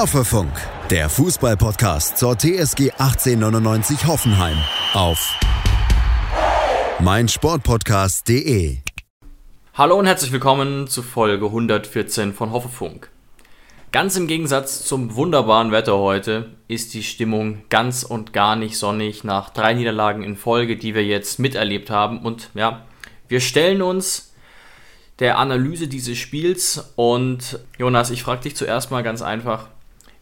Hoffefunk, der Fußballpodcast zur TSG 1899 Hoffenheim auf meinsportpodcast.de. Hallo und herzlich willkommen zu Folge 114 von Hoffefunk. Ganz im Gegensatz zum wunderbaren Wetter heute ist die Stimmung ganz und gar nicht sonnig nach drei Niederlagen in Folge, die wir jetzt miterlebt haben. Und ja, wir stellen uns der Analyse dieses Spiels. Und Jonas, ich frage dich zuerst mal ganz einfach,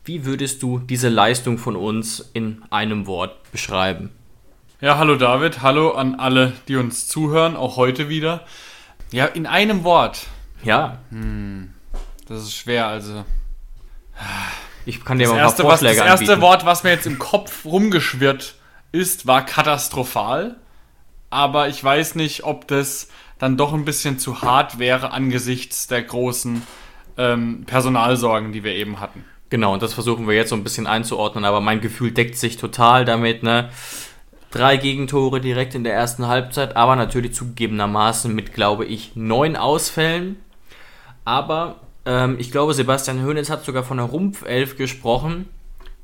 wie würdest du diese Leistung von uns in einem Wort beschreiben? Ja, hallo David, hallo an alle, die uns zuhören, auch heute wieder. Ja, in einem Wort. Ja. Hm, das ist schwer, also ich kann dir das mal ein erste, paar Vorschläge was, Das erste anbieten. Wort, was mir jetzt im Kopf rumgeschwirrt ist, war katastrophal. Aber ich weiß nicht, ob das dann doch ein bisschen zu hart wäre angesichts der großen ähm, Personalsorgen, die wir eben hatten. Genau, und das versuchen wir jetzt so ein bisschen einzuordnen, aber mein Gefühl deckt sich total damit, ne? Drei Gegentore direkt in der ersten Halbzeit, aber natürlich zugegebenermaßen mit, glaube ich, neun Ausfällen. Aber ähm, ich glaube, Sebastian Hoeneß hat sogar von einer Rumpfelf gesprochen.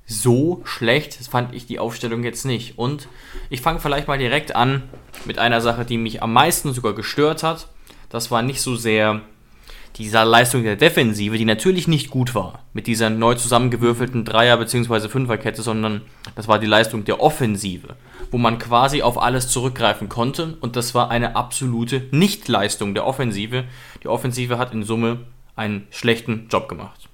So schlecht fand ich die Aufstellung jetzt nicht. Und ich fange vielleicht mal direkt an mit einer Sache, die mich am meisten sogar gestört hat. Das war nicht so sehr dieser Leistung der Defensive, die natürlich nicht gut war, mit dieser neu zusammengewürfelten Dreier- bzw. Fünferkette, sondern das war die Leistung der Offensive, wo man quasi auf alles zurückgreifen konnte und das war eine absolute Nichtleistung der Offensive. Die Offensive hat in Summe einen schlechten Job gemacht.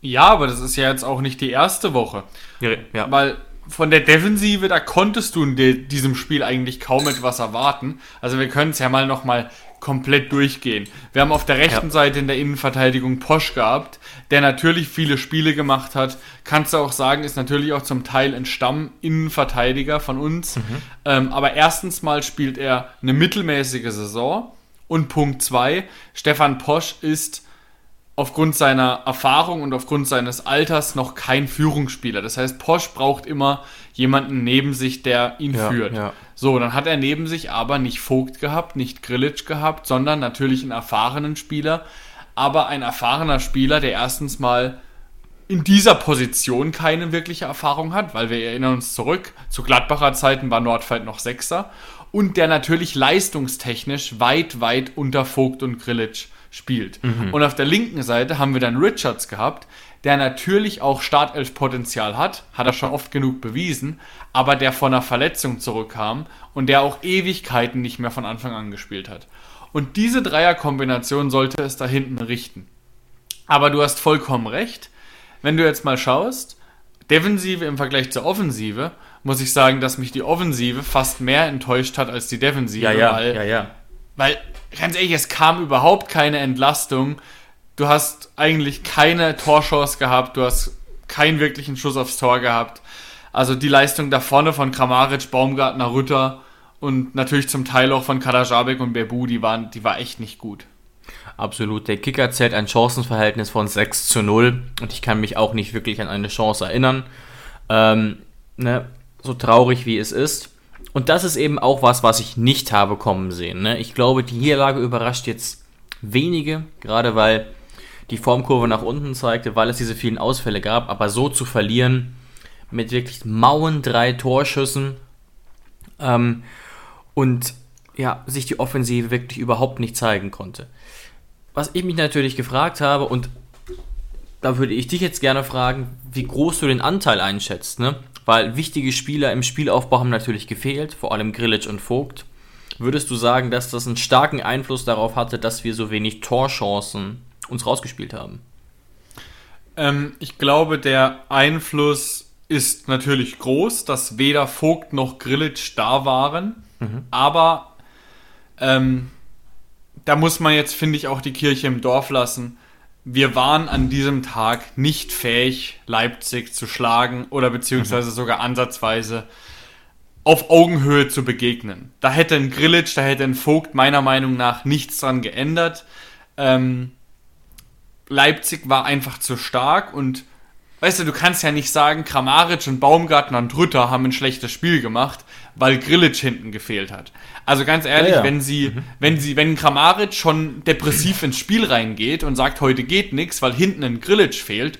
Ja, aber das ist ja jetzt auch nicht die erste Woche. Ja, ja. Weil von der Defensive, da konntest du in diesem Spiel eigentlich kaum etwas erwarten. Also wir können es ja mal nochmal komplett durchgehen. Wir haben auf der rechten ja. Seite in der Innenverteidigung Posch gehabt, der natürlich viele Spiele gemacht hat. Kannst du auch sagen, ist natürlich auch zum Teil ein Stamm-Innenverteidiger von uns. Mhm. Ähm, aber erstens mal spielt er eine mittelmäßige Saison. Und Punkt zwei, Stefan Posch ist aufgrund seiner Erfahrung und aufgrund seines Alters noch kein Führungsspieler. Das heißt, Posch braucht immer jemanden neben sich, der ihn ja, führt. Ja. So, dann hat er neben sich aber nicht Vogt gehabt, nicht Grillitsch gehabt, sondern natürlich einen erfahrenen Spieler, aber ein erfahrener Spieler, der erstens mal in dieser Position keine wirkliche Erfahrung hat, weil wir erinnern uns zurück, zu Gladbacher Zeiten war Nordfeld noch Sechser und der natürlich leistungstechnisch weit, weit unter Vogt und Grillitsch spielt. Mhm. Und auf der linken Seite haben wir dann Richards gehabt, der natürlich auch Startelf-Potenzial hat, hat er schon oft genug bewiesen, aber der von einer Verletzung zurückkam und der auch Ewigkeiten nicht mehr von Anfang an gespielt hat. Und diese Dreierkombination sollte es da hinten richten. Aber du hast vollkommen recht. Wenn du jetzt mal schaust, Defensive im Vergleich zur Offensive, muss ich sagen, dass mich die Offensive fast mehr enttäuscht hat als die Defensive. Ja, ja, weil, ja, ja. weil ganz ehrlich, es kam überhaupt keine Entlastung. Du hast eigentlich keine Torchance gehabt, du hast keinen wirklichen Schuss aufs Tor gehabt. Also die Leistung da vorne von Kramaric, Baumgartner, Rütter und natürlich zum Teil auch von Kadajabek und Bebu, die, waren, die war echt nicht gut. Absolut. Der Kicker zählt ein Chancenverhältnis von 6 zu 0 und ich kann mich auch nicht wirklich an eine Chance erinnern. Ähm, ne, so traurig wie es ist. Und das ist eben auch was, was ich nicht habe kommen sehen. Ne? Ich glaube, die Niederlage überrascht jetzt wenige, gerade weil die Formkurve nach unten zeigte, weil es diese vielen Ausfälle gab. Aber so zu verlieren mit wirklich mauen drei Torschüssen ähm, und ja, sich die Offensive wirklich überhaupt nicht zeigen konnte. Was ich mich natürlich gefragt habe, und da würde ich dich jetzt gerne fragen, wie groß du den Anteil einschätzt, ne? Weil wichtige Spieler im Spielaufbau haben natürlich gefehlt, vor allem Grillitsch und Vogt. Würdest du sagen, dass das einen starken Einfluss darauf hatte, dass wir so wenig Torchancen uns rausgespielt haben? Ähm, ich glaube, der Einfluss ist natürlich groß, dass weder Vogt noch Grillitsch da waren. Mhm. Aber ähm, da muss man jetzt, finde ich, auch die Kirche im Dorf lassen. Wir waren an diesem Tag nicht fähig, Leipzig zu schlagen oder beziehungsweise mhm. sogar ansatzweise auf Augenhöhe zu begegnen. Da hätte ein Grillitsch, da hätte ein Vogt meiner Meinung nach nichts dran geändert. Ähm, Leipzig war einfach zu stark und weißt du, du kannst ja nicht sagen, Kramaric und Baumgartner und Rütter haben ein schlechtes Spiel gemacht, weil Grillitsch hinten gefehlt hat. Also ganz ehrlich, ja, ja. wenn sie, mhm. wenn sie, wenn Kramaric schon depressiv ins Spiel reingeht und sagt, heute geht nichts, weil hinten ein Grillitsch fehlt,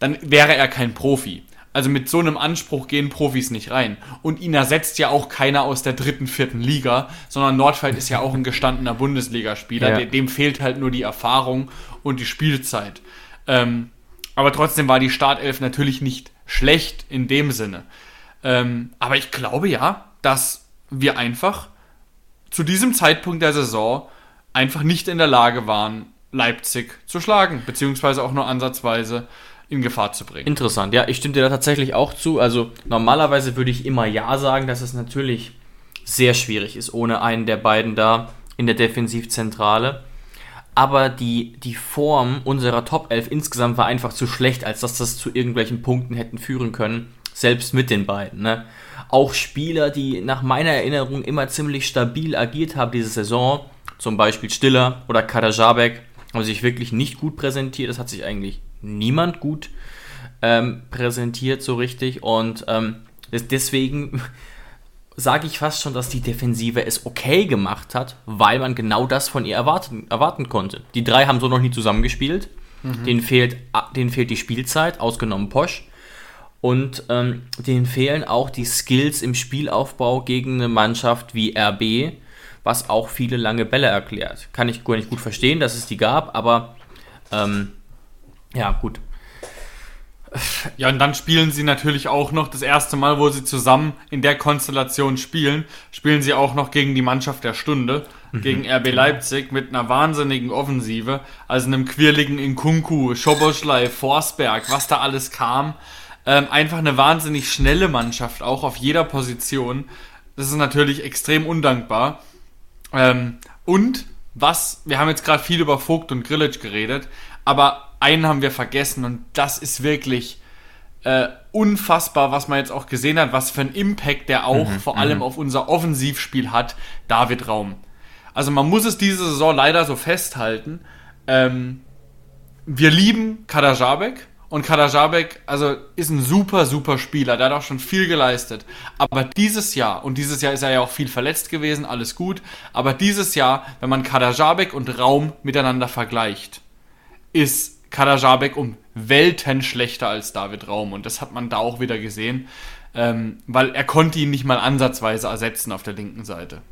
dann wäre er kein Profi. Also mit so einem Anspruch gehen Profis nicht rein. Und ihn ersetzt ja auch keiner aus der dritten, vierten Liga, sondern Nordfeld ist ja auch ein gestandener Bundesligaspieler. Ja. Dem fehlt halt nur die Erfahrung und die Spielzeit. Ähm, aber trotzdem war die Startelf natürlich nicht schlecht in dem Sinne. Ähm, aber ich glaube ja, dass wir einfach zu diesem Zeitpunkt der Saison einfach nicht in der Lage waren, Leipzig zu schlagen, beziehungsweise auch nur ansatzweise in Gefahr zu bringen. Interessant, ja, ich stimme dir da tatsächlich auch zu. Also normalerweise würde ich immer Ja sagen, dass es natürlich sehr schwierig ist, ohne einen der beiden da in der Defensivzentrale. Aber die, die Form unserer Top 11 insgesamt war einfach zu schlecht, als dass das zu irgendwelchen Punkten hätten führen können, selbst mit den beiden. Ne? Auch Spieler, die nach meiner Erinnerung immer ziemlich stabil agiert haben diese Saison, zum Beispiel Stiller oder Kadajabek, haben sich wirklich nicht gut präsentiert. Das hat sich eigentlich niemand gut ähm, präsentiert so richtig. Und ähm, des- deswegen sage ich fast schon, dass die Defensive es okay gemacht hat, weil man genau das von ihr erwarten, erwarten konnte. Die drei haben so noch nie zusammengespielt. Denen, fehlt, denen fehlt die Spielzeit, ausgenommen Posch. Und ähm, denen fehlen auch die Skills im Spielaufbau gegen eine Mannschaft wie RB, was auch viele lange Bälle erklärt. Kann ich gar nicht gut verstehen, dass es die gab, aber ähm, ja, gut. Ja, und dann spielen sie natürlich auch noch das erste Mal, wo sie zusammen in der Konstellation spielen, spielen sie auch noch gegen die Mannschaft der Stunde, gegen RB Leipzig mit einer wahnsinnigen Offensive, also einem quirligen Inkunku, Schoboschlei, Forsberg, was da alles kam. Ähm, einfach eine wahnsinnig schnelle Mannschaft, auch auf jeder Position. Das ist natürlich extrem undankbar. Ähm, und was, wir haben jetzt gerade viel über Vogt und Grillitsch geredet, aber einen haben wir vergessen und das ist wirklich äh, unfassbar, was man jetzt auch gesehen hat, was für einen Impact der auch vor allem auf unser Offensivspiel hat, David Raum. Also man muss es diese Saison leider so festhalten. Ähm, wir lieben Kadajabek und Kadajabek also ist ein super, super Spieler. Der hat auch schon viel geleistet. Aber dieses Jahr, und dieses Jahr ist er ja auch viel verletzt gewesen, alles gut. Aber dieses Jahr, wenn man Kadajabek und Raum miteinander vergleicht, ist Kadajabek um Welten schlechter als David Raum. Und das hat man da auch wieder gesehen. Ähm, weil er konnte ihn nicht mal ansatzweise ersetzen auf der linken Seite.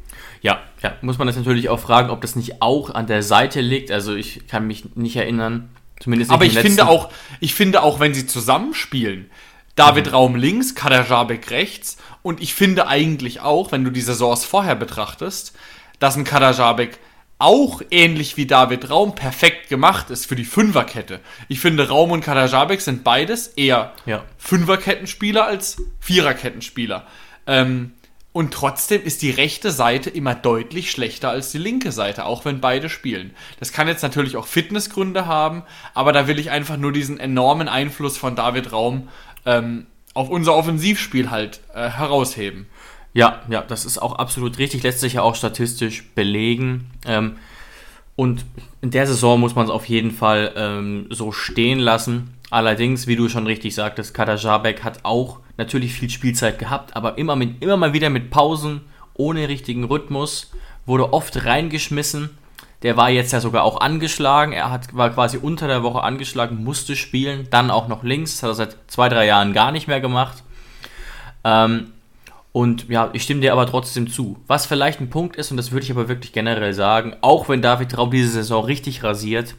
Ja, ja, muss man das natürlich auch fragen, ob das nicht auch an der Seite liegt. Also ich kann mich nicht erinnern, zumindest nicht Aber ich letzten- finde auch, ich finde auch, wenn sie zusammenspielen, David Raum links, Kadajabek rechts und ich finde eigentlich auch, wenn du die Saisons vorher betrachtest, dass ein Kadajabek auch ähnlich wie David Raum perfekt gemacht ist für die Fünferkette. Ich finde, Raum und Kadajabek sind beides eher Ja. Fünferkettenspieler als Viererkettenspieler. Ähm, und trotzdem ist die rechte Seite immer deutlich schlechter als die linke Seite, auch wenn beide spielen. Das kann jetzt natürlich auch Fitnessgründe haben, aber da will ich einfach nur diesen enormen Einfluss von David Raum ähm, auf unser Offensivspiel halt äh, herausheben. Ja, ja, das ist auch absolut richtig, lässt sich ja auch statistisch belegen. Ähm, und in der Saison muss man es auf jeden Fall ähm, so stehen lassen. Allerdings, wie du schon richtig sagtest, Kadajabek hat auch natürlich viel Spielzeit gehabt, aber immer, mit, immer mal wieder mit Pausen, ohne richtigen Rhythmus, wurde oft reingeschmissen. Der war jetzt ja sogar auch angeschlagen. Er hat, war quasi unter der Woche angeschlagen, musste spielen, dann auch noch links. Das hat er seit zwei, drei Jahren gar nicht mehr gemacht. Ähm, und ja, ich stimme dir aber trotzdem zu. Was vielleicht ein Punkt ist, und das würde ich aber wirklich generell sagen, auch wenn David Raum diese Saison richtig rasiert,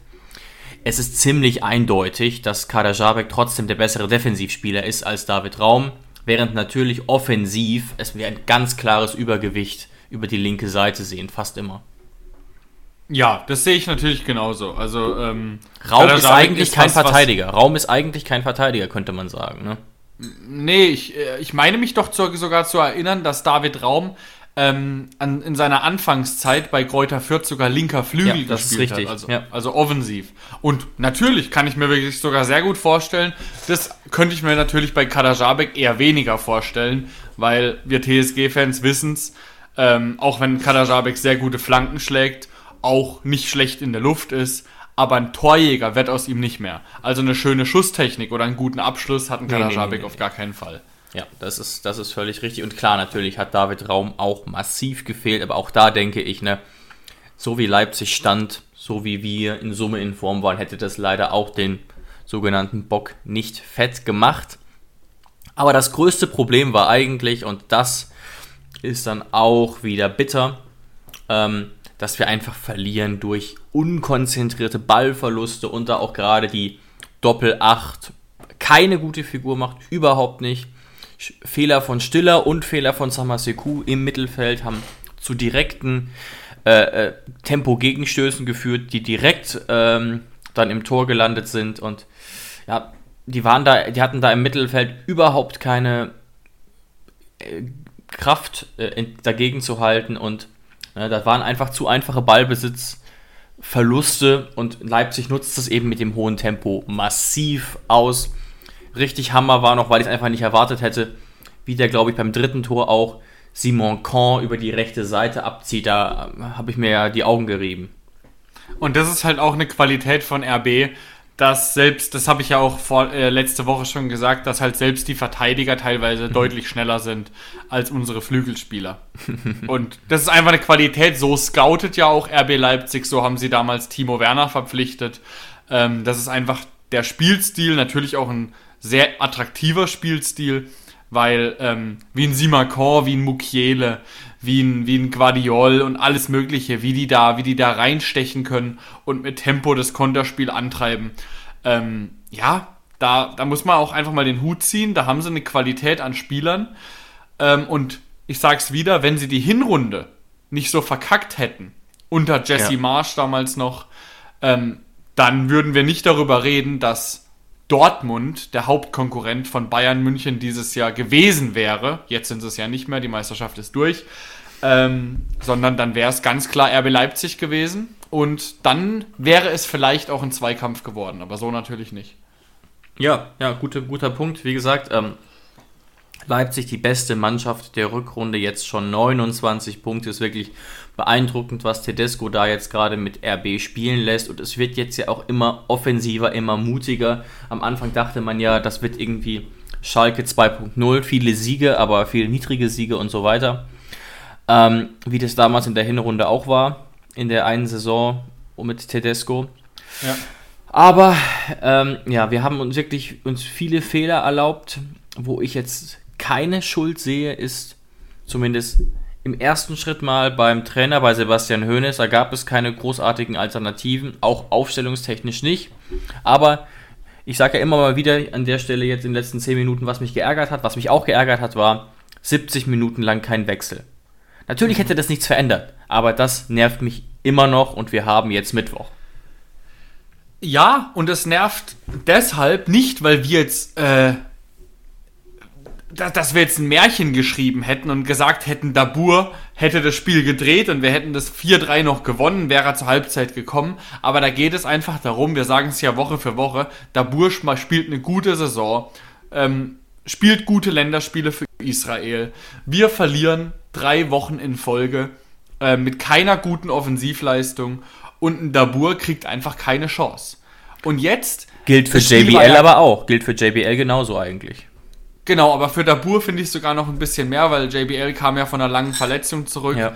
es ist ziemlich eindeutig, dass Kadajabek trotzdem der bessere Defensivspieler ist als David Raum, während natürlich offensiv es wir ein ganz klares Übergewicht über die linke Seite sehen, fast immer. Ja, das sehe ich natürlich genauso. Also ähm, Raum ist Kadajabek eigentlich kein was, was- Verteidiger. Raum ist eigentlich kein Verteidiger, könnte man sagen. Ne? Nee, ich, äh, ich meine mich doch zu, sogar zu erinnern, dass David Raum ähm, an, in seiner Anfangszeit bei Kräuter Fürth sogar linker Flügel Ja, das ist gespielt richtig, hat. Also, ja. also offensiv. Und natürlich kann ich mir wirklich sogar sehr gut vorstellen, das könnte ich mir natürlich bei Kadajabek eher weniger vorstellen, weil wir TSG-Fans wissen's, ähm, auch wenn Kadajabek sehr gute Flanken schlägt, auch nicht schlecht in der Luft ist, aber ein Torjäger wird aus ihm nicht mehr. Also eine schöne Schusstechnik oder einen guten Abschluss hat ein Nee, nee, Kadajabek nee, auf gar keinen Fall. Ja, das ist, das ist völlig richtig. Und klar, natürlich hat David Raum auch massiv gefehlt, aber auch da denke ich, ne, so wie Leipzig stand, so wie wir in Summe in Form waren, hätte das leider auch den sogenannten Bock nicht fett gemacht. Aber das größte Problem war eigentlich, und das ist dann auch wieder bitter, ähm, dass wir einfach verlieren durch unkonzentrierte Ballverluste und da auch gerade die Doppel-8 keine gute Figur macht, überhaupt nicht. Fehler von Stiller und Fehler von Samaseku im Mittelfeld haben zu direkten äh, äh, Tempo-Gegenstößen geführt, die direkt ähm, dann im Tor gelandet sind und ja, die waren da, die hatten da im Mittelfeld überhaupt keine äh, Kraft äh, dagegen zu halten und äh, das waren einfach zu einfache Ballbesitzverluste und Leipzig nutzt es eben mit dem hohen Tempo massiv aus. Richtig Hammer war noch, weil ich es einfach nicht erwartet hätte, wie der, glaube ich, beim dritten Tor auch Simon Caen über die rechte Seite abzieht. Da äh, habe ich mir ja die Augen gerieben. Und das ist halt auch eine Qualität von RB, dass selbst, das habe ich ja auch vor, äh, letzte Woche schon gesagt, dass halt selbst die Verteidiger teilweise deutlich schneller sind als unsere Flügelspieler. Und das ist einfach eine Qualität, so scoutet ja auch RB Leipzig, so haben sie damals Timo Werner verpflichtet. Ähm, das ist einfach der Spielstil, natürlich auch ein sehr attraktiver Spielstil, weil ähm, wie ein Simakor, wie ein Mukiele, wie ein, wie ein Guardiol und alles Mögliche, wie die da, wie die da reinstechen können und mit Tempo das Konterspiel antreiben. Ähm, ja, da, da muss man auch einfach mal den Hut ziehen. Da haben sie eine Qualität an Spielern. Ähm, und ich sag's wieder, wenn sie die Hinrunde nicht so verkackt hätten, unter Jesse ja. Marsch damals noch, ähm, dann würden wir nicht darüber reden, dass Dortmund der Hauptkonkurrent von Bayern München dieses Jahr gewesen wäre. Jetzt sind es ja nicht mehr, die Meisterschaft ist durch. Ähm, sondern dann wäre es ganz klar RB Leipzig gewesen. Und dann wäre es vielleicht auch ein Zweikampf geworden, aber so natürlich nicht. Ja, ja, gute, guter Punkt. Wie gesagt, ähm, Leipzig die beste Mannschaft der Rückrunde, jetzt schon 29 Punkte, ist wirklich beeindruckend, was Tedesco da jetzt gerade mit RB spielen lässt. Und es wird jetzt ja auch immer offensiver, immer mutiger. Am Anfang dachte man ja, das wird irgendwie Schalke 2.0, viele Siege, aber viele niedrige Siege und so weiter ähm, wie das damals in der Hinrunde auch war, in der einen Saison mit Tedesco. Ja. Aber ähm, ja, wir haben uns wirklich uns viele Fehler erlaubt. Wo ich jetzt keine Schuld sehe, ist zumindest im ersten Schritt mal beim Trainer, bei Sebastian Hoeneß. Da gab es keine großartigen Alternativen, auch aufstellungstechnisch nicht. Aber ich sage ja immer mal wieder an der Stelle jetzt in den letzten 10 Minuten, was mich geärgert hat. Was mich auch geärgert hat, war 70 Minuten lang kein Wechsel. Natürlich hätte das nichts verändert, aber das nervt mich immer noch und wir haben jetzt Mittwoch. Ja, und es nervt deshalb nicht, weil wir jetzt, äh, dass wir jetzt ein Märchen geschrieben hätten und gesagt hätten, Dabur hätte das Spiel gedreht und wir hätten das 4-3 noch gewonnen, wäre er zur Halbzeit gekommen. Aber da geht es einfach darum, wir sagen es ja Woche für Woche, Dabur spielt eine gute Saison, ähm, spielt gute Länderspiele für Israel. Wir verlieren drei Wochen in Folge äh, mit keiner guten Offensivleistung und ein Dabur kriegt einfach keine Chance. Und jetzt. Gilt für JBL ja, aber auch. Gilt für JBL genauso eigentlich. Genau, aber für Dabur finde ich sogar noch ein bisschen mehr, weil JBL kam ja von einer langen Verletzung zurück. Ja.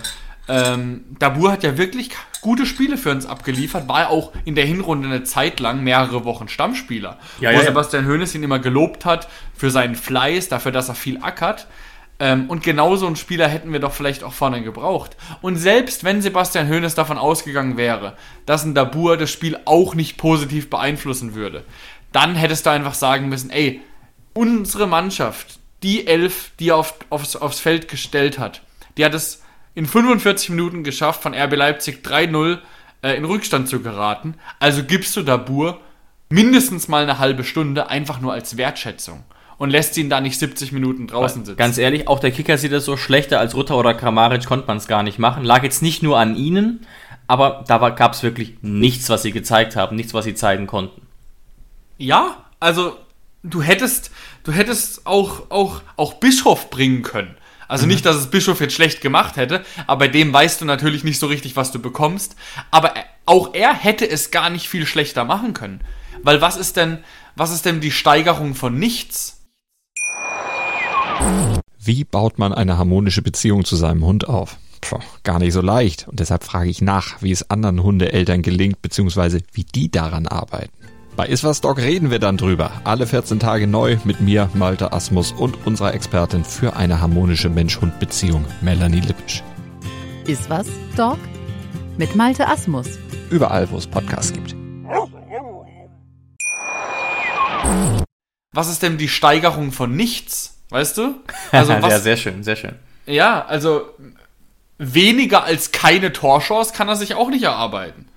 Ähm, Dabur hat ja wirklich gute Spiele für uns abgeliefert, war ja auch in der Hinrunde eine Zeit lang mehrere Wochen Stammspieler. Ja, wo ja, Sebastian Hoeneß ihn immer gelobt hat für seinen Fleiß, dafür, dass er viel ackert. Ähm, und genauso einen Spieler hätten wir doch vielleicht auch vorne gebraucht. Und selbst wenn Sebastian Hoeneß davon ausgegangen wäre, dass ein Dabur das Spiel auch nicht positiv beeinflussen würde, dann hättest du einfach sagen müssen, ey, unsere Mannschaft, die Elf, die er auf, aufs, aufs Feld gestellt hat, die hat es in 45 Minuten geschafft, von RB Leipzig 3-0 äh, in Rückstand zu geraten. Also gibst du Dabur mindestens mal eine halbe Stunde einfach nur als Wertschätzung und lässt ihn da nicht 70 Minuten draußen sitzen. Ganz ehrlich, auch der Kicker sieht es so schlechter als Rutter oder Kramaric konnte man es gar nicht machen. Lag jetzt nicht nur an ihnen, aber da gab es wirklich nichts, was sie gezeigt haben, nichts, was sie zeigen konnten. Ja, also du hättest, du hättest auch, auch, auch Bischof bringen können. Also mhm. nicht, dass es Bischof jetzt schlecht gemacht hätte, aber bei dem weißt du natürlich nicht so richtig, was du bekommst. Aber auch er hätte es gar nicht viel schlechter machen können. Weil was ist denn, was ist denn die Steigerung von nichts? Wie baut man eine harmonische Beziehung zu seinem Hund auf? Puh, gar nicht so leicht. Und deshalb frage ich nach, wie es anderen Hundeeltern gelingt, beziehungsweise wie die daran arbeiten. Bei Iswas Dog reden wir dann drüber. Alle 14 Tage neu mit mir, Malte Asmus und unserer Expertin für eine harmonische Mensch-Hund-Beziehung, Melanie Lippisch. Iswas Dog mit Malte Asmus. Überall, wo es Podcasts gibt. Was ist denn die Steigerung von nichts? Weißt du? Also was, ja, sehr schön, sehr schön. Ja, also weniger als keine Torchance kann er sich auch nicht erarbeiten.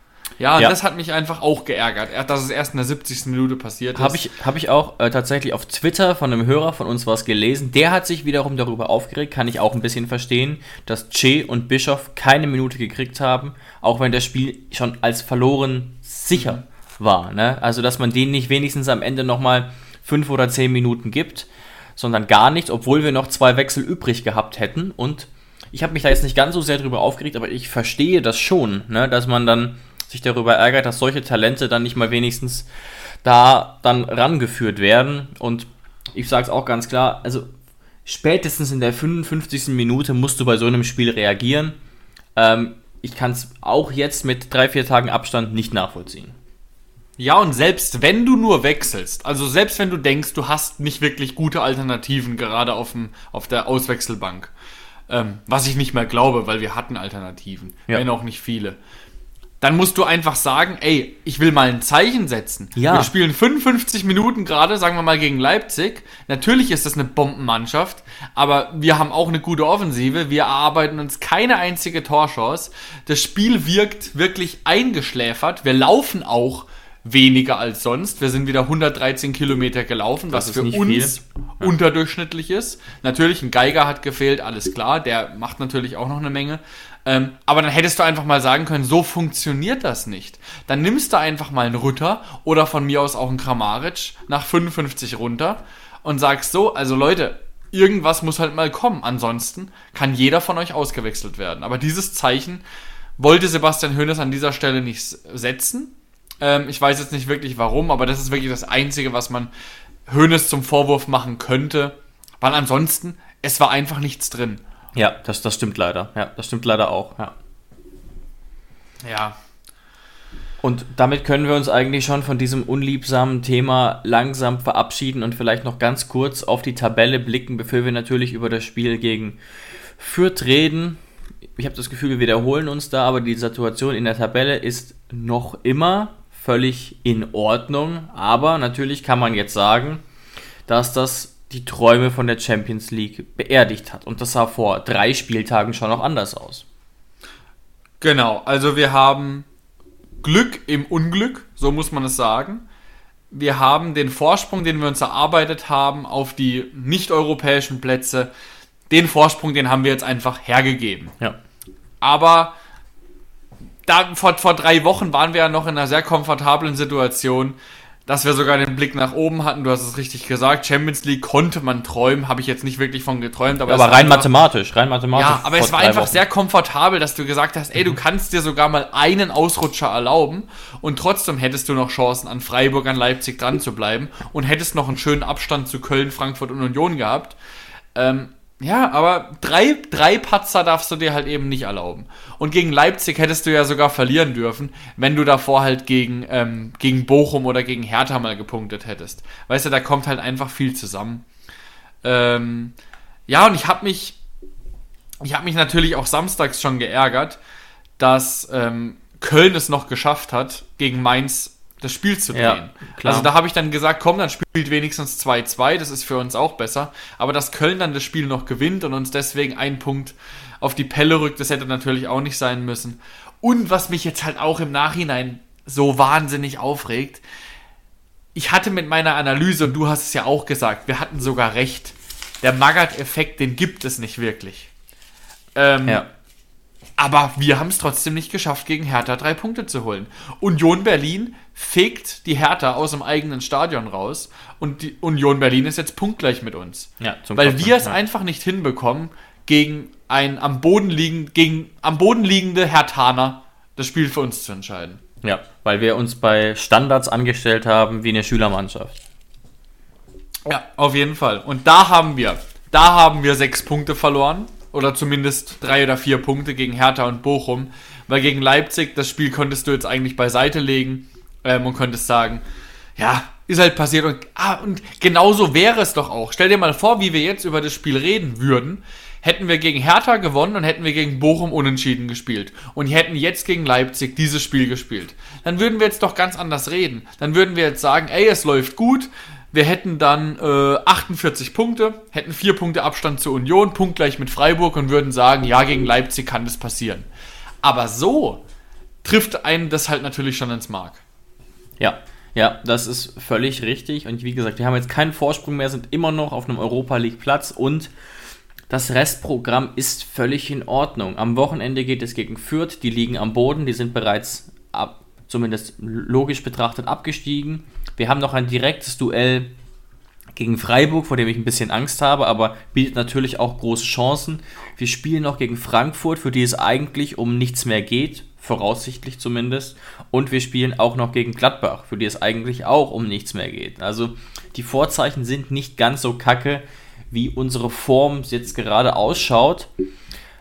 Ja, Ja. das hat mich einfach auch geärgert, Er- dass es erst in der 70. Minute passiert ist. Habe ich, hab ich auch äh, tatsächlich auf Twitter von einem Hörer von uns was gelesen. Der hat sich wiederum darüber aufgeregt, kann ich auch ein bisschen verstehen, dass Che und Bischof keine Minute gekriegt haben, auch wenn das Spiel schon als verloren sicher war. Ne? Also, dass man denen nicht wenigstens am Ende nochmal fünf oder zehn Minuten gibt, sondern gar nichts, obwohl wir noch zwei Wechsel übrig gehabt hätten. Und ich habe mich da jetzt nicht ganz so sehr drüber aufgeregt, aber ich verstehe das schon, ne? dass man dann sich darüber ärgert, dass solche Talente dann nicht mal wenigstens da dann rangeführt werden. Und ich sage es auch ganz klar, also spätestens in der 55. Minute musst du bei so einem Spiel reagieren. Ähm, ich kann es auch jetzt mit drei, vier Tagen Abstand nicht nachvollziehen. Ja, und selbst wenn du nur wechselst, also selbst wenn du denkst, du hast nicht wirklich gute Alternativen, gerade auf, dem, auf der Auswechselbank, ähm, was ich nicht mehr glaube, weil wir hatten Alternativen, Ja. wenn auch nicht viele, dann musst du einfach sagen, ey, ich will mal ein Zeichen setzen. Ja. Wir spielen 55 Minuten gerade, sagen wir mal, gegen Leipzig. Natürlich ist das eine Bombenmannschaft, aber wir haben auch eine gute Offensive. Wir erarbeiten uns keine einzige Torchance. Das Spiel wirkt wirklich eingeschläfert. Wir laufen auch weniger als sonst. Wir sind wieder 113 Kilometer gelaufen, was ist für uns unterdurchschnittlich ist. Natürlich, ein Geiger hat gefehlt, alles klar. Der macht natürlich auch noch eine Menge. Ähm, aber dann hättest du einfach mal sagen können, so funktioniert das nicht. Dann nimmst du einfach mal einen Rütter oder von mir aus auch einen Kramaric nach 55 runter und sagst so, also Leute, irgendwas muss halt mal kommen. Ansonsten kann jeder von euch ausgewechselt werden. Aber dieses Zeichen wollte Sebastian Hoeneß an dieser Stelle nicht setzen. Ähm, ich weiß jetzt nicht wirklich warum, aber das ist wirklich das Einzige, was man Hoeneß zum Vorwurf machen könnte. Weil ansonsten, es war einfach nichts drin. Ja, das, das stimmt leider. Ja, das stimmt leider auch. Ja. Ja, Und damit können wir uns eigentlich schon von diesem unliebsamen Thema langsam verabschieden und vielleicht noch ganz kurz auf die Tabelle blicken, bevor wir natürlich über das Spiel gegen Fürth reden. Ich habe das Gefühl, wir wiederholen uns da, aber die Situation in der Tabelle ist noch immer völlig in Ordnung. Aber natürlich kann man jetzt sagen, dass das die Träume von der Champions League beerdigt hat. Und das sah vor drei Spieltagen schon noch anders aus. Genau, also wir haben Glück im Unglück, so muss man es sagen. Wir haben den Vorsprung, den wir uns erarbeitet haben auf die nicht-europäischen Plätze, den Vorsprung, den haben wir jetzt einfach hergegeben. Ja. Aber da, vor, vor drei Wochen waren wir ja noch in einer sehr komfortablen Situation, dass wir sogar den Blick nach oben hatten. Du hast es richtig gesagt. Champions League konnte man träumen, habe ich jetzt nicht wirklich von geträumt. Aber, Aber rein einfach- mathematisch, rein mathematisch. ja, aber es war einfach Wochen. Mhm. sehr komfortabel, dass du gesagt hast, ey, du kannst dir sogar mal einen Ausrutscher erlauben und trotzdem hättest du noch Chancen, an Freiburg, an Leipzig dran zu bleiben und hättest noch einen schönen Abstand zu Köln, Frankfurt und Union gehabt. Ähm, ja, aber drei, drei Patzer darfst du dir halt eben nicht erlauben. Und gegen Leipzig hättest du ja sogar verlieren dürfen, wenn du davor halt gegen, ähm, gegen Bochum oder gegen Hertha mal gepunktet hättest. Weißt du, da kommt halt einfach viel zusammen. Ähm, ja, und ich habe mich ich habe mich natürlich auch samstags schon geärgert, dass ähm, Köln es noch geschafft hat, gegen Mainz das Spiel zu drehen. Ja. Also da habe ich dann gesagt, komm, dann spielt wenigstens 2-2, das ist für uns auch besser. Aber dass Köln dann das Spiel noch gewinnt und uns deswegen einen Punkt auf die Pelle rückt, das hätte natürlich auch nicht sein müssen. Und was mich jetzt halt auch im Nachhinein so wahnsinnig aufregt, ich hatte mit meiner Analyse, und du hast es ja auch gesagt, wir hatten sogar recht. Der Magath-Effekt, den gibt es nicht wirklich. Ähm, Ja. Aber wir haben es trotzdem nicht geschafft, gegen Hertha drei Punkte zu holen. Union Berlin fegt die Hertha aus dem eigenen Stadion raus und die Union Berlin ist jetzt punktgleich mit uns. Ja, zum Weil wir es ja. einfach nicht hinbekommen, gegen ein am Boden liegend, gegen am Boden liegende Hertaner das Spiel für uns zu entscheiden. Ja, weil wir uns bei Standards angestellt haben wie eine Schülermannschaft. Ja, auf jeden Fall. Und da haben wir, da haben wir sechs Punkte verloren. Oder zumindest drei oder vier Punkte gegen Hertha und Bochum. Weil gegen Leipzig, das Spiel konntest du jetzt eigentlich beiseite legen ähm, und konntest sagen, ja, ist halt passiert. Und, ah, und genauso wäre es doch auch. Stell dir mal vor, wie wir jetzt über das Spiel reden würden. Hätten wir gegen Hertha gewonnen und hätten wir gegen Bochum unentschieden gespielt. Und hätten jetzt gegen Leipzig dieses Spiel gespielt. Dann würden wir jetzt doch ganz anders reden. Dann würden wir jetzt sagen, ey, es läuft gut. Wir hätten dann äh, 48 Punkte, hätten 4 Punkte Abstand zur Union, punktgleich mit Freiburg und würden sagen, ja, gegen Leipzig kann das passieren. Aber so trifft einen das halt natürlich schon ins Mark. Ja, ja, das ist völlig richtig. Und wie gesagt, wir haben jetzt keinen Vorsprung mehr, sind immer noch auf einem Europa League Platz und das Restprogramm ist völlig in Ordnung. Am Wochenende geht es gegen Fürth, die liegen am Boden, die sind bereits ab, zumindest logisch betrachtet abgestiegen. Wir haben noch ein direktes Duell gegen Freiburg, vor dem ich ein bisschen Angst habe, aber bietet natürlich auch große Chancen. Wir spielen noch gegen Frankfurt, für die es eigentlich um nichts mehr geht, voraussichtlich zumindest. Und wir spielen auch noch gegen Gladbach, für die es eigentlich auch um nichts mehr geht. Also die Vorzeichen sind nicht ganz so kacke, wie unsere Form jetzt gerade ausschaut.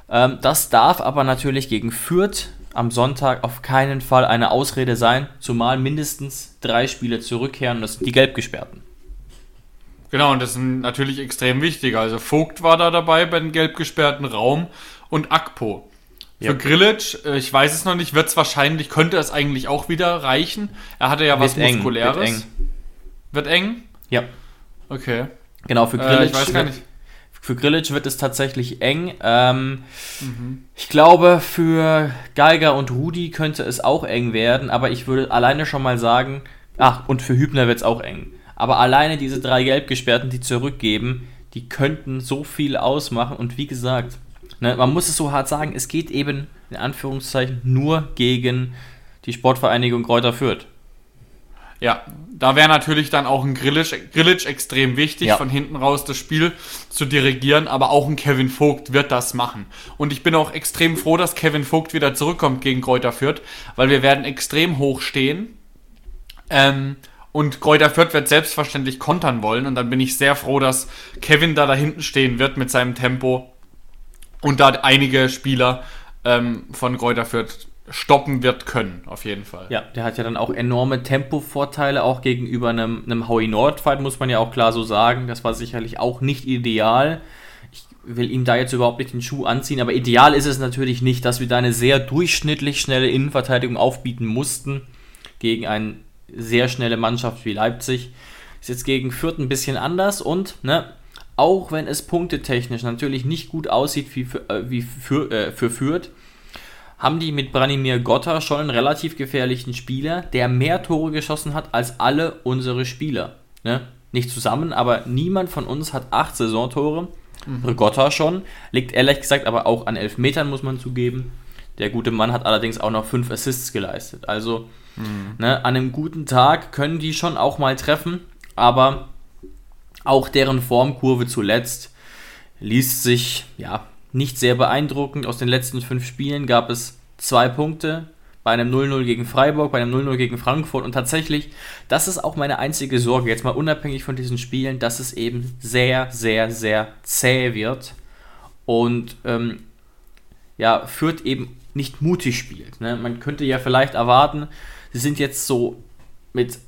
Ähm, das darf aber natürlich gegen Fürth am Sonntag auf keinen Fall eine Ausrede sein, zumal mindestens drei Spiele zurückkehren und das sind die Gelbgesperrten. Genau, und das ist natürlich extrem wichtig. Also Vogt war da dabei bei den gelbgesperrten Raum und Akpo. Für ja. Grillitsch, äh, ich weiß es noch nicht, wird es wahrscheinlich, könnte es eigentlich auch wieder reichen. Er hatte ja wird was eng, Muskuläres. Wird eng. Wird eng? Ja. Okay. Genau, für Grillitsch. Äh, ich weiß gar nicht. Für Grillitsch wird es tatsächlich eng. Ähm, mhm. Ich glaube, für Geiger und Rudi könnte es auch eng werden, aber ich würde alleine schon mal sagen, ach, und für Hübner wird es auch eng. Aber alleine diese drei Gelbgesperrten, die zurückgeben, die könnten so viel ausmachen. Und wie gesagt, ne, man muss es so hart sagen, es geht eben in Anführungszeichen nur gegen die Sportvereinigung Kräuter Fürth. Ja, da wäre natürlich dann auch ein Grillitsch, Grillitsch extrem wichtig, ja. von hinten raus das Spiel zu dirigieren, aber auch ein Kevin Vogt wird das machen. Und ich bin auch extrem froh, dass Kevin Vogt wieder zurückkommt gegen Kräuter Fürth, weil wir werden extrem hoch stehen. Ähm, und Kräuter Fürth wird selbstverständlich kontern wollen. Und dann bin ich sehr froh, dass Kevin da da hinten stehen wird mit seinem Tempo und da einige Spieler ähm, von Kräuter Fürth stoppen wird können, auf jeden Fall. Ja, der hat ja dann auch enorme Tempovorteile, auch gegenüber einem, einem Howie Nord-Fight, muss man ja auch klar so sagen. Das war sicherlich auch nicht ideal. Ich will ihm da jetzt überhaupt nicht den Schuh anziehen, aber ideal ist es natürlich nicht, dass wir da eine sehr durchschnittlich schnelle Innenverteidigung aufbieten mussten gegen eine sehr schnelle Mannschaft wie Leipzig. Ist jetzt gegen Fürth ein bisschen anders und, ne, auch wenn es punktetechnisch natürlich nicht gut aussieht wie für, äh, wie für, äh, für Fürth, haben die mit Branimir Gotta schon einen relativ gefährlichen Spieler, der mehr Tore geschossen hat als alle unsere Spieler. Ne? Nicht zusammen, aber niemand von uns hat acht Saisontore. Mhm. Gotta schon. Liegt ehrlich gesagt aber auch an elf Metern, muss man zugeben. Der gute Mann hat allerdings auch noch fünf Assists geleistet. Also mhm. ne, an einem guten Tag können die schon auch mal treffen, aber auch deren Formkurve zuletzt liest sich ja nicht sehr beeindruckend. Aus den letzten fünf Spielen gab es zwei Punkte bei einem 0-0 gegen Freiburg, bei einem 0-0 gegen Frankfurt und tatsächlich, das ist auch meine einzige Sorge, jetzt mal unabhängig von diesen Spielen, dass es eben sehr, sehr, sehr zäh wird und ähm, ja, führt eben nicht mutig spielt. Ne? Man könnte ja vielleicht erwarten, sie sind jetzt so mit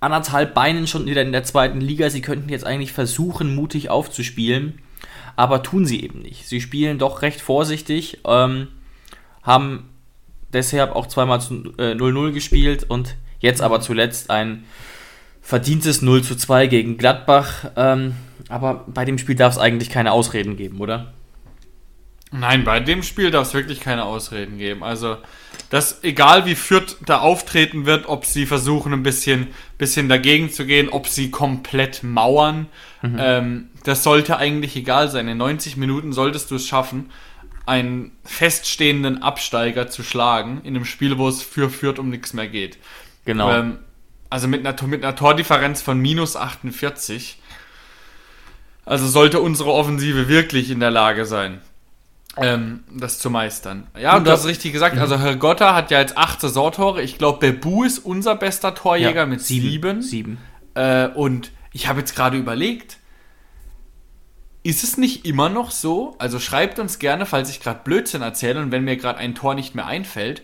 anderthalb Beinen schon wieder in der zweiten Liga, sie könnten jetzt eigentlich versuchen, mutig aufzuspielen aber tun sie eben nicht. Sie spielen doch recht vorsichtig, ähm, haben deshalb auch zweimal 0-0 äh, gespielt und jetzt aber zuletzt ein verdientes 0 zu 2 gegen Gladbach. Ähm, aber bei dem Spiel darf es eigentlich keine Ausreden geben, oder? Nein, bei dem Spiel darf es wirklich keine Ausreden geben. Also, das, egal wie Fürth da auftreten wird, ob sie versuchen, ein bisschen, bisschen dagegen zu gehen, ob sie komplett mauern, mhm. ähm, das sollte eigentlich egal sein. In 90 Minuten solltest du es schaffen, einen feststehenden Absteiger zu schlagen, in einem Spiel, wo es für Fürth um nichts mehr geht. Genau. Ähm, also mit einer, mit einer Tordifferenz von minus 48. Also sollte unsere Offensive wirklich in der Lage sein, ähm, das zu meistern. Ja, und, du hast richtig gesagt, also Herr Gotta hat ja jetzt acht Saisontore. Ich glaube, Bebu ist unser bester Torjäger ja, mit sieben. Sieben. Äh, und ich habe jetzt gerade überlegt, ist es nicht immer noch so? Also schreibt uns gerne, falls ich gerade Blödsinn erzähle und wenn mir gerade ein Tor nicht mehr einfällt.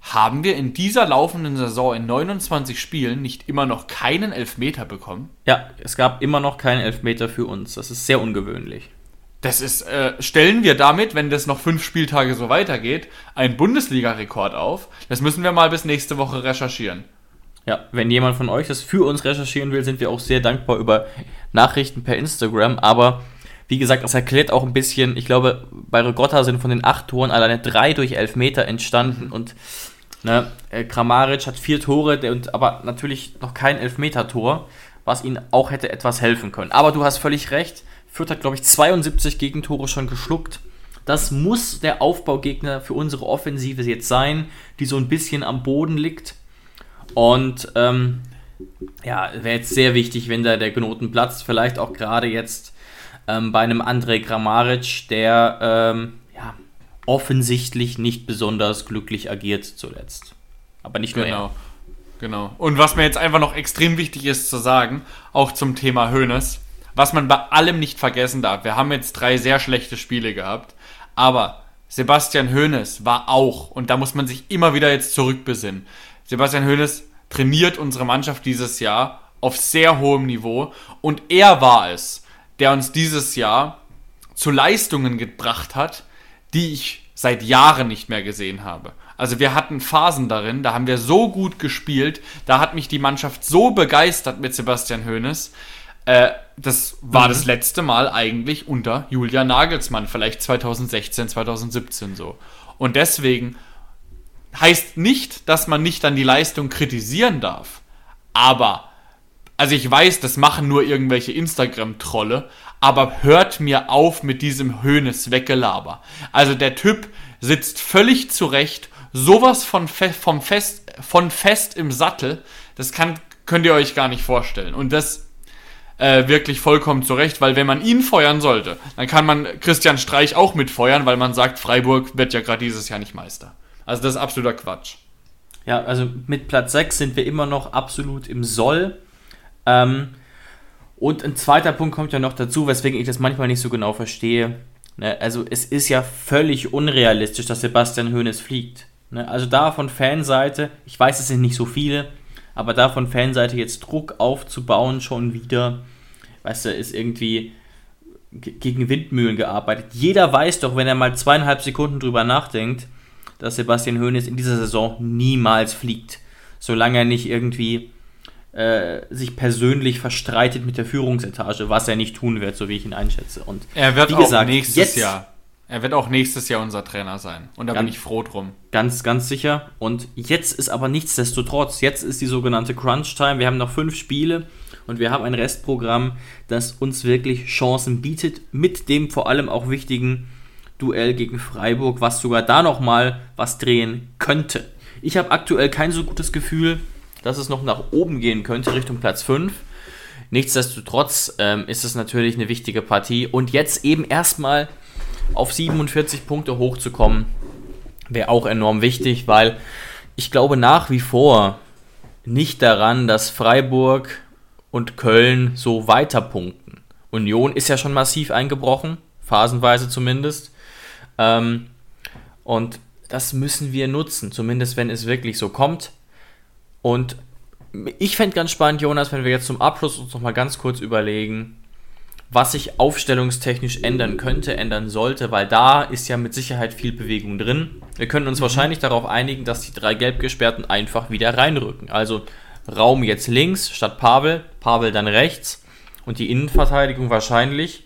haben wir in dieser laufenden Saison in 29 Spielen nicht immer noch keinen Elfmeter bekommen? Ja, es gab immer noch keinen Elfmeter für uns. Das ist sehr ungewöhnlich. Das ist, äh, stellen wir damit, wenn das noch fünf Spieltage so weitergeht, einen Bundesliga-Rekord auf. Das müssen wir mal bis nächste Woche recherchieren. Ja, wenn jemand von euch das für uns recherchieren will, sind wir auch sehr dankbar über Nachrichten per Instagram. Aber wie gesagt, das erklärt auch ein bisschen, ich glaube, bei Regotta sind von den acht Toren alleine drei durch Elfmeter entstanden und ne, äh, Kramaric hat vier Tore, und, aber natürlich noch kein Elfmeter-Tor, was ihnen auch hätte etwas helfen können. Aber du hast völlig recht, Fürth hat, glaube ich, 72 Gegentore schon geschluckt. Das muss der Aufbaugegner für unsere Offensive jetzt sein, die so ein bisschen am Boden liegt. Und ähm, ja, wäre jetzt sehr wichtig, wenn da der Knoten platzt. Vielleicht auch gerade jetzt ähm, bei einem André Grammaric, der ähm, ja, offensichtlich nicht besonders glücklich agiert zuletzt. Aber nicht nur Genau. Genau. Und was mir jetzt einfach noch extrem wichtig ist zu sagen, auch zum Thema Hönes, was man bei allem nicht vergessen darf. Wir haben jetzt drei sehr schlechte Spiele gehabt, aber Sebastian Hoeneß war auch, und da muss man sich immer wieder jetzt zurückbesinnen. Sebastian Hoeneß trainiert unsere Mannschaft dieses Jahr auf sehr hohem Niveau und er war es, der uns dieses Jahr zu Leistungen gebracht hat, die ich seit Jahren nicht mehr gesehen habe. Also wir hatten Phasen darin, da haben wir so gut gespielt, da hat mich die Mannschaft so begeistert mit Sebastian Hoeneß. Äh, das war das letzte Mal eigentlich unter Julian Nagelsmann, vielleicht 2016, 2017 so. Und deswegen heißt nicht, dass man nicht dann die Leistung kritisieren darf. Aber, also ich weiß, das machen nur irgendwelche Instagram-Trolle, aber hört mir auf mit diesem Höhnes Weggelaber. Also der Typ sitzt völlig zurecht, sowas von, fe vom fest, von fest im Sattel, das kann, könnt ihr euch gar nicht vorstellen. Und das äh, wirklich vollkommen zurecht, weil wenn man ihn feuern sollte, dann kann man Christian Streich auch mitfeuern, weil man sagt, Freiburg wird ja gerade dieses Jahr nicht Meister. Also das ist absoluter Quatsch. Ja, also mit Platz 6 sind wir immer noch absolut im Soll. Ähm, und ein zweiter Punkt kommt ja noch dazu, weswegen ich das manchmal nicht so genau verstehe. Ne, also es ist ja völlig unrealistisch, dass Sebastian Hoeneß fliegt. Ne, also da von Fanseite, ich weiß, es sind nicht so viele, aber da von Fanseite jetzt Druck aufzubauen schon wieder, weißt du, ist irgendwie ge- gegen Windmühlen gearbeitet. Jeder weiß doch, wenn er mal zweieinhalb Sekunden drüber nachdenkt, dass Sebastian Hoeneß in dieser Saison niemals fliegt, solange er nicht irgendwie äh, sich persönlich verstreitet mit der Führungsetage, was er nicht tun wird, so wie ich ihn einschätze. Und Er wird wie auch gesagt, nächstes jetzt- Jahr. Er wird auch nächstes Jahr unser Trainer sein. Und da bin Ganz- ich froh drum. Ganz, ganz sicher. Und jetzt ist aber nichtsdestotrotz, jetzt ist die sogenannte Crunch-Time. Wir haben noch fünf Spiele und wir haben ein Restprogramm, das uns wirklich Chancen bietet, mit dem vor allem auch wichtigen Duell gegen Freiburg, was sogar da nochmal was drehen könnte. Ich habe aktuell kein so gutes Gefühl, dass es noch nach oben gehen könnte, Richtung Platz 5. Nichtsdestotrotz ähm, ist es natürlich eine wichtige Partie. Und jetzt eben erstmal auf 47 Punkte hochzukommen, wäre auch enorm wichtig, weil ich glaube nach wie vor nicht daran, dass Freiburg und Köln so weiter punkten. Union ist ja schon massiv eingebrochen, phasenweise zumindest. Ähm, und das müssen wir nutzen, zumindest wenn es wirklich so kommt. Und ich fände ganz spannend, Jonas, wenn wir jetzt zum Abschluss uns nochmal ganz kurz überlegen, was sich aufstellungstechnisch ändern könnte, ändern sollte, weil da ist ja mit Sicherheit viel Bewegung drin. Wir können uns wahrscheinlich darauf einigen, dass die drei Gelbgesperrten einfach wieder reinrücken. Also Raum jetzt links statt Pavel, Pavel dann rechts und die Innenverteidigung wahrscheinlich,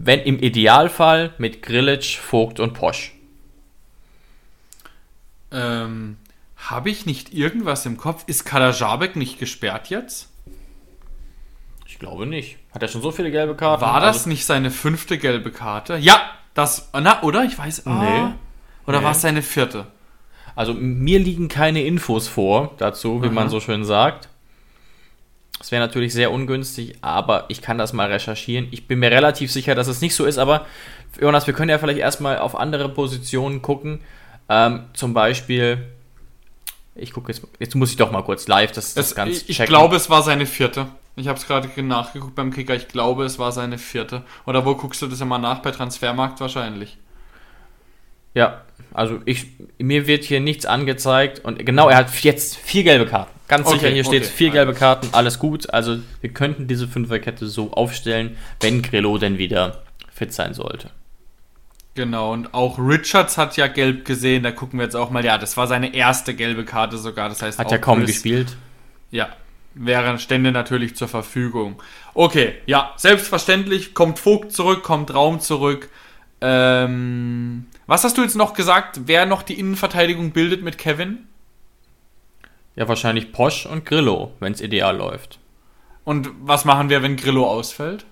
wenn im Idealfall mit Grillitsch, Vogt und Posch. Ähm, Habe ich nicht irgendwas im Kopf? Ist Kadajabek nicht gesperrt jetzt? Ich glaube nicht. Hat er schon so viele gelbe Karten? War das Also, nicht seine fünfte gelbe Karte? Ja, das. Na, oder? Ich weiß. Ah, Nee. Oder Nee. war es seine vierte? also mir liegen keine Infos vor dazu, wie man so schön sagt. Das wäre natürlich sehr ungünstig, aber ich kann das mal recherchieren. Ich bin mir relativ sicher, dass es nicht so ist, aber Jonas, wir können ja vielleicht erstmal auf andere Positionen gucken. Ähm, zum Beispiel, ich gucke jetzt, jetzt muss ich doch mal kurz live das, das Es, ganz ich ich checken. glaube, es war seine vierte. Ich habe es gerade nachgeguckt beim Kicker. Ich glaube, es war seine vierte. Oder wo guckst du das immer nach? Bei Transfermarkt wahrscheinlich. Ja, also ich, mir wird hier nichts angezeigt und genau, er hat jetzt vier gelbe Karten. Ganz Okay, sicher, hier steht okay. vier gelbe Karten, alles gut. Also wir könnten diese Fünferkette so aufstellen, wenn Grillo denn wieder fit sein sollte. Genau, und auch Richards hat ja gelb gesehen, da gucken wir jetzt auch mal, ja, das war seine erste gelbe Karte sogar, das heißt Hat ja kaum Chris- gespielt. Ja, wäre Stände natürlich zur Verfügung. Okay, ja, selbstverständlich kommt Vogt zurück, kommt Raum zurück. Ähm, was hast du jetzt noch gesagt, wer noch die Innenverteidigung bildet mit Kevin? Ja, wahrscheinlich Posch und Grillo, wenn es ideal läuft. Und was machen wir, wenn Grillo ausfällt?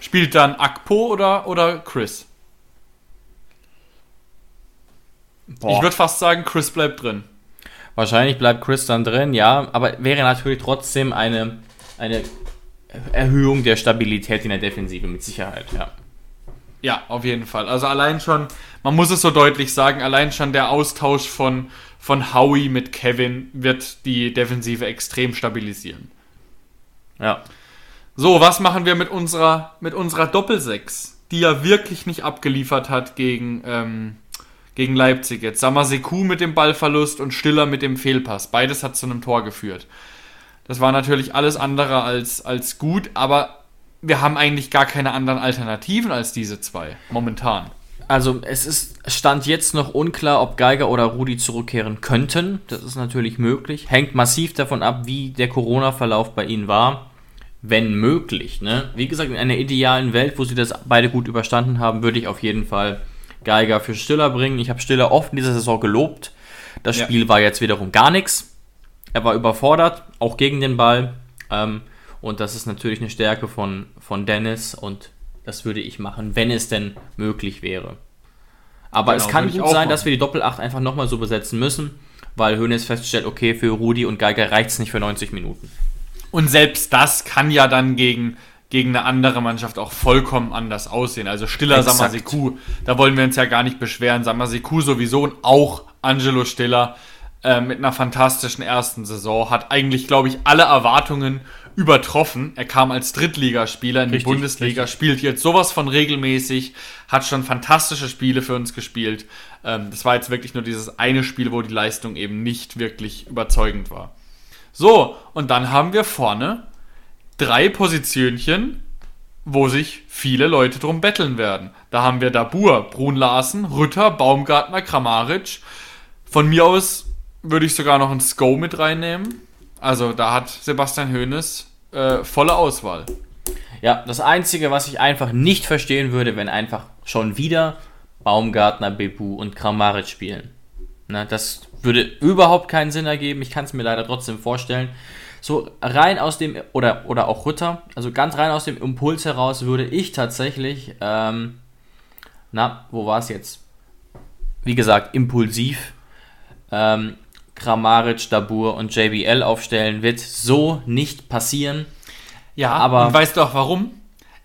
Spielt dann Akpo oder, oder Chris? Boah. Ich würde fast sagen, Chris bleibt drin. Wahrscheinlich bleibt Chris dann drin, ja, aber wäre natürlich trotzdem eine, eine Erhöhung der Stabilität in der Defensive mit Sicherheit, ja. Ja, auf jeden Fall. Also allein schon, man muss es so deutlich sagen, allein schon der Austausch von, von Howie mit Kevin wird die Defensive extrem stabilisieren. Ja. So, was machen wir mit unserer, mit unserer Doppelsechs, die ja wirklich nicht abgeliefert hat gegen, ähm, gegen Leipzig jetzt. Samaseku mit dem Ballverlust und Stiller mit dem Fehlpass. Beides hat zu einem Tor geführt. Das war natürlich alles andere als, als gut, aber wir haben eigentlich gar keine anderen Alternativen als diese zwei, momentan. Also es ist Stand jetzt noch unklar, ob Geiger oder Rudi zurückkehren könnten. Das ist natürlich möglich. Hängt massiv davon ab, wie der Corona-Verlauf bei ihnen war. Wenn möglich. Ne? Wie gesagt, in einer idealen Welt, wo sie das beide gut überstanden haben, würde ich auf jeden Fall Geiger für Stiller bringen. Ich habe Stiller oft in dieser Saison gelobt. Das Ja. Spiel war jetzt wiederum gar nichts. Er war überfordert, auch gegen den Ball. Ähm, und das ist natürlich eine Stärke von, von Dennis und das würde ich machen, wenn es denn möglich wäre. Aber Genau, es kann gut sein, machen. dass wir die Doppelacht einfach nochmal so besetzen müssen, weil Hönes feststellt, okay, für Rudi und Geiger reicht es nicht für 90 Minuten. Und selbst das kann ja dann gegen, gegen eine andere Mannschaft auch vollkommen anders aussehen. Also Stiller, Exakt. Samaseku, da wollen wir uns ja gar nicht beschweren. Samaseku sowieso und auch Angelo Stiller äh, mit einer fantastischen ersten Saison hat eigentlich, glaube ich, alle Erwartungen übertroffen. Er kam als Drittligaspieler in die Richtig, Bundesliga, spielt jetzt sowas von regelmäßig, hat schon fantastische Spiele für uns gespielt. Ähm, das war jetzt wirklich nur dieses eine Spiel, wo die Leistung eben nicht wirklich überzeugend war. So, und dann haben wir vorne drei Positionchen, wo sich viele Leute drum betteln werden. Da haben wir Dabur, Brun Larsen, Rütter, Baumgartner, Kramaric. Von mir aus würde ich sogar noch einen Sko mit reinnehmen. Also da hat Sebastian Hoeneß äh, volle Auswahl. Ja, das Einzige, was ich einfach nicht verstehen würde, wenn einfach schon wieder Baumgartner, Bebu und Kramaric spielen. Na, das würde überhaupt keinen Sinn ergeben. Ich kann es mir leider trotzdem vorstellen. So rein aus dem, oder, oder auch Rütter, also ganz rein aus dem Impuls heraus würde ich tatsächlich, ähm, na, wo war es jetzt? Wie gesagt, impulsiv ähm, Kramaric, Dabur und JBL aufstellen. Wird so nicht passieren. Ja, aber- und weißt du auch warum?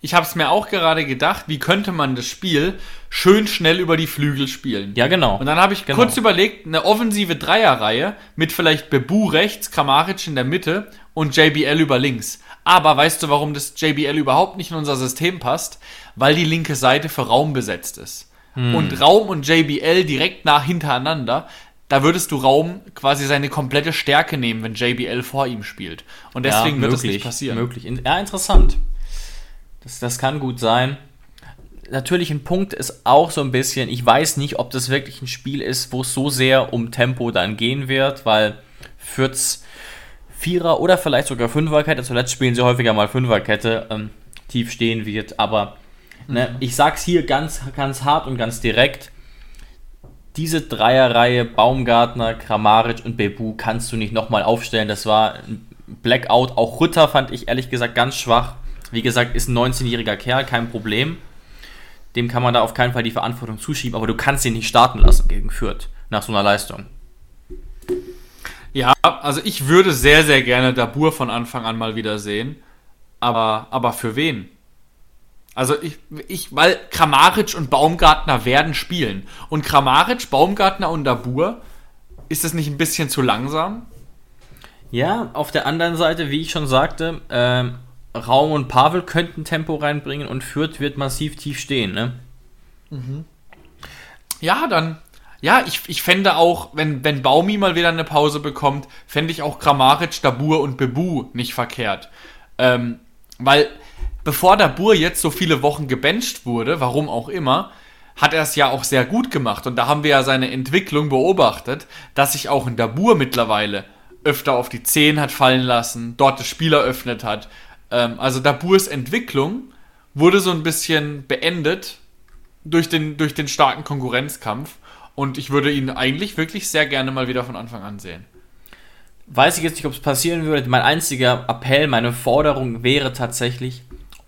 Ich habe es mir auch gerade gedacht, wie könnte man das Spiel schön schnell über die Flügel spielen. Ja, genau. Und dann habe ich Genau. kurz überlegt, eine offensive Dreierreihe mit vielleicht Bebu rechts, Kramaric in der Mitte und JBL über links. Aber weißt du, warum das JBL überhaupt nicht in unser System passt? Weil die linke Seite für Raum besetzt ist. Hm. Und Raum und JBL direkt nach hintereinander, da würdest du Raum quasi seine komplette Stärke nehmen, wenn JBL vor ihm spielt. Und deswegen wird das nicht passieren. Möglich. Ja, interessant. Das, das kann gut sein. Natürlich ein Punkt ist auch so ein bisschen, ich weiß nicht, ob das wirklich ein Spiel ist, wo es so sehr um Tempo dann gehen wird, weil Fürths Vierer oder vielleicht sogar Fünferkette, zuletzt spielen sie häufiger mal Fünferkette, ähm, tief stehen wird, aber ne, ich sag's hier ganz, ganz hart und ganz direkt, diese Dreierreihe Baumgartner, Kramaric und Bebu kannst du nicht nochmal aufstellen. Das war ein Blackout. Auch Rütter fand ich ehrlich gesagt ganz schwach. Wie gesagt, ist ein 19-jähriger Kerl, kein Problem. Dem kann man da auf keinen Fall die Verantwortung zuschieben, aber du kannst ihn nicht starten lassen gegen Fürth nach so einer Leistung. Ja, also ich würde sehr, sehr gerne Dabur von Anfang an mal wieder sehen. Aber, aber für wen? Also ich, ich, weil Kramaric und Baumgartner werden spielen. Und Kramaric, Baumgartner und Dabur, ist das nicht ein bisschen zu langsam? Ja, auf der anderen Seite, wie ich schon sagte, ähm, Raum und Pavel könnten Tempo reinbringen und Fürth wird massiv tief stehen. Ne? Ja, dann. Ja, ich, ich fände auch, wenn, wenn Baumi mal wieder eine Pause bekommt, fände ich auch Grammaric, Dabur und Bebu nicht verkehrt. Ähm, weil bevor Dabur jetzt so viele Wochen gebencht wurde, warum auch immer, hat er es ja auch sehr gut gemacht. Und da haben wir ja seine Entwicklung beobachtet, dass sich auch in Dabur mittlerweile öfter auf die 10 hat fallen lassen, dort das Spiel eröffnet hat. Ähm, also Daburs Entwicklung wurde so ein bisschen beendet durch den, durch den starken Konkurrenzkampf. Und ich würde ihn eigentlich wirklich sehr gerne mal wieder von Anfang an sehen. Weiß ich jetzt nicht, ob es passieren würde. Mein einziger Appell, meine Forderung wäre tatsächlich,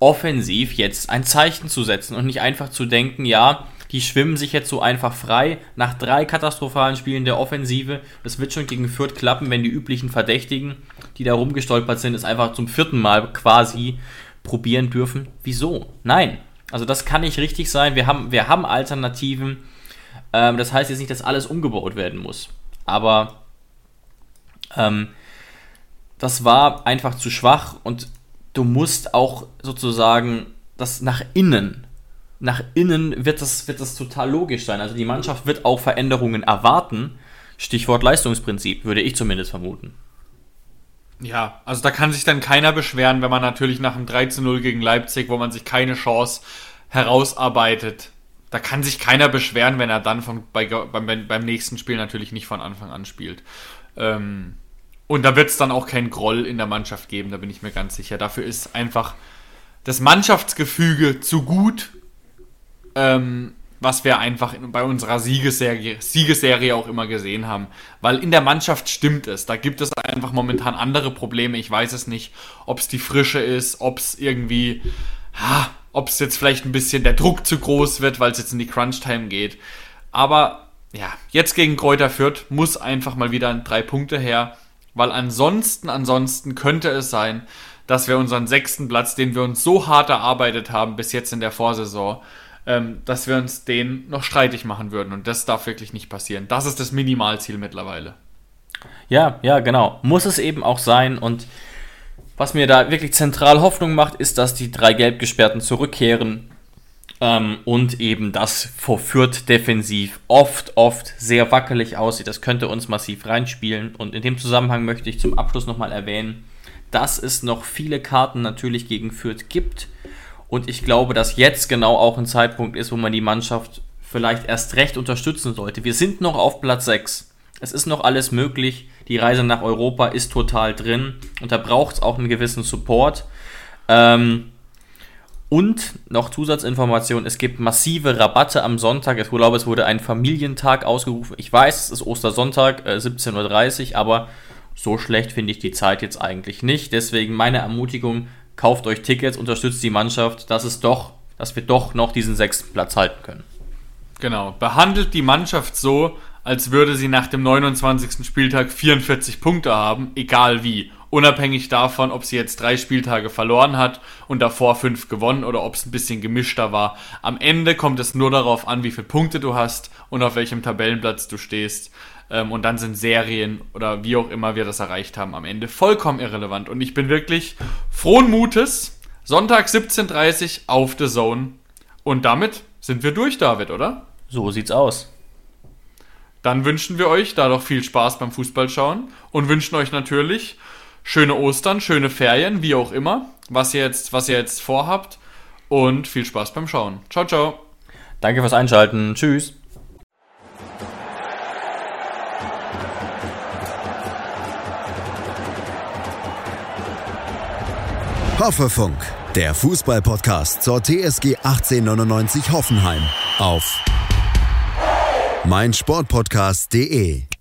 offensiv jetzt ein Zeichen zu setzen und nicht einfach zu denken, ja, die schwimmen sich jetzt so einfach frei nach drei katastrophalen Spielen der Offensive. Das wird schon gegen Fürth klappen, wenn die üblichen Verdächtigen, die da rumgestolpert sind, es einfach zum vierten Mal quasi probieren dürfen. Wieso? Nein. Also das kann nicht richtig sein. Wir haben, wir haben Alternativen. Ähm, das heißt jetzt nicht, dass alles umgebaut werden muss. Aber ähm, das war einfach zu schwach und du musst auch sozusagen das nach innen nach innen wird das, wird das total logisch sein. Also die Mannschaft wird auch Veränderungen erwarten. Stichwort Leistungsprinzip, würde ich zumindest vermuten. Ja, also da kann sich dann keiner beschweren, wenn man natürlich nach einem 13-0 gegen Leipzig, wo man sich keine Chance herausarbeitet, da kann sich keiner beschweren, wenn er dann von, bei, beim, beim nächsten Spiel natürlich nicht von Anfang an spielt. Ähm, und da wird es dann auch keinen Groll in der Mannschaft geben, da bin ich mir ganz sicher. Dafür ist einfach das Mannschaftsgefüge zu gut ähm, was wir einfach bei unserer Siegesserie, Siegesserie auch immer gesehen haben. Weil in der Mannschaft stimmt es. Da gibt es einfach momentan andere Probleme. Ich weiß es nicht, ob es die Frische ist, ob es irgendwie, ob es jetzt vielleicht ein bisschen der Druck zu groß wird, weil es jetzt in die Crunch-Time geht. Aber ja, jetzt gegen Kräuter Fürth muss einfach mal wieder drei Punkte her. Weil ansonsten, ansonsten könnte es sein, dass wir unseren sechsten Platz, den wir uns so hart erarbeitet haben bis jetzt in der Vorsaison, ähm, dass wir uns den noch streitig machen würden. Und das darf wirklich nicht passieren. Das ist das Minimalziel mittlerweile. Ja, ja, genau. Muss es eben auch sein. Und was mir da wirklich zentral Hoffnung macht, ist, dass die drei Gelbgesperrten zurückkehren. Ähm, und eben das vorführt defensiv oft, oft sehr wackelig aussieht. Das könnte uns massiv reinspielen. Und in dem Zusammenhang möchte ich zum Abschluss nochmal erwähnen, dass es noch viele Karten natürlich gegen Fürth gibt. Und ich glaube, dass jetzt genau auch ein Zeitpunkt ist, wo man die Mannschaft vielleicht erst recht unterstützen sollte. Wir sind noch auf Platz 6. Es ist noch alles möglich. Die Reise nach Europa ist total drin und da braucht es auch einen gewissen Support. Ähm, und noch Zusatzinformation, es gibt massive Rabatte am Sonntag. Ich glaube, es wurde ein Familientag ausgerufen. Ich weiß, es ist Ostersonntag, äh, 17.30 Uhr, aber so schlecht finde ich die Zeit jetzt eigentlich nicht. Deswegen meine Ermutigung, kauft euch Tickets, unterstützt die Mannschaft, dass es doch, dass wir doch noch diesen sechsten Platz halten können. Genau, behandelt die Mannschaft so, als würde sie nach dem 29. Spieltag 44 Punkte haben, egal wie. Unabhängig davon, ob sie jetzt drei Spieltage verloren hat und davor fünf gewonnen oder ob es ein bisschen gemischter war. Am Ende kommt es nur darauf an, wie viele Punkte du hast und auf welchem Tabellenplatz du stehst. Ähm, und dann sind Serien oder wie auch immer wir das erreicht haben am Ende vollkommen irrelevant. Und ich bin wirklich frohen Mutes. Sonntag 17.30 Uhr auf The Zone. Und damit sind wir durch, David, oder? So sieht's aus. Dann wünschen wir euch da doch viel Spaß beim Fußballschauen und wünschen euch natürlich schöne Ostern, schöne Ferien, wie auch immer, was ihr jetzt, was ihr jetzt vorhabt. Und viel Spaß beim Schauen. Ciao, ciao. Danke fürs Einschalten. Tschüss. Hoffefunk, der Fußballpodcast zur TSG 1899 Hoffenheim auf meinsportpodcast.de